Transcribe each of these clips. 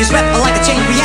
just rap like a chain reaction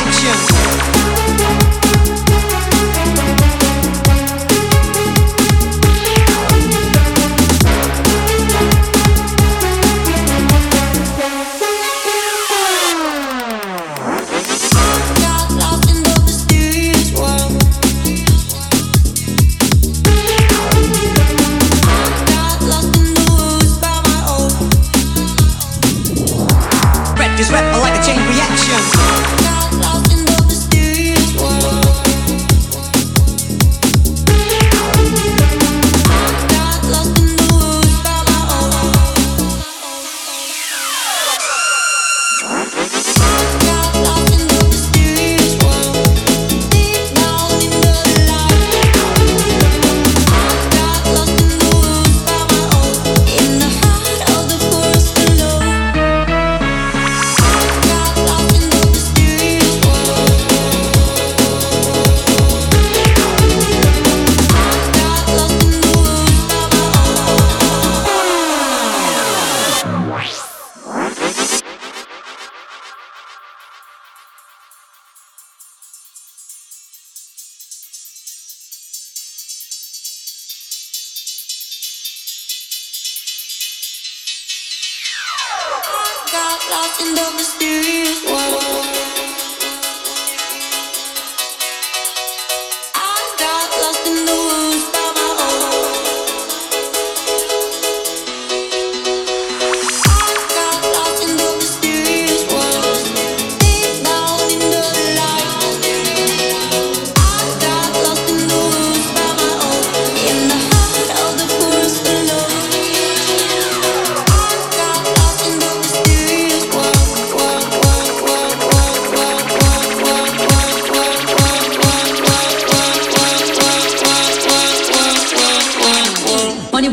got lost in the mysterious world.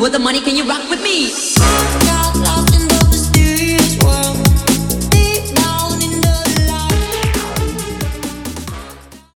with the money, can you rock with me?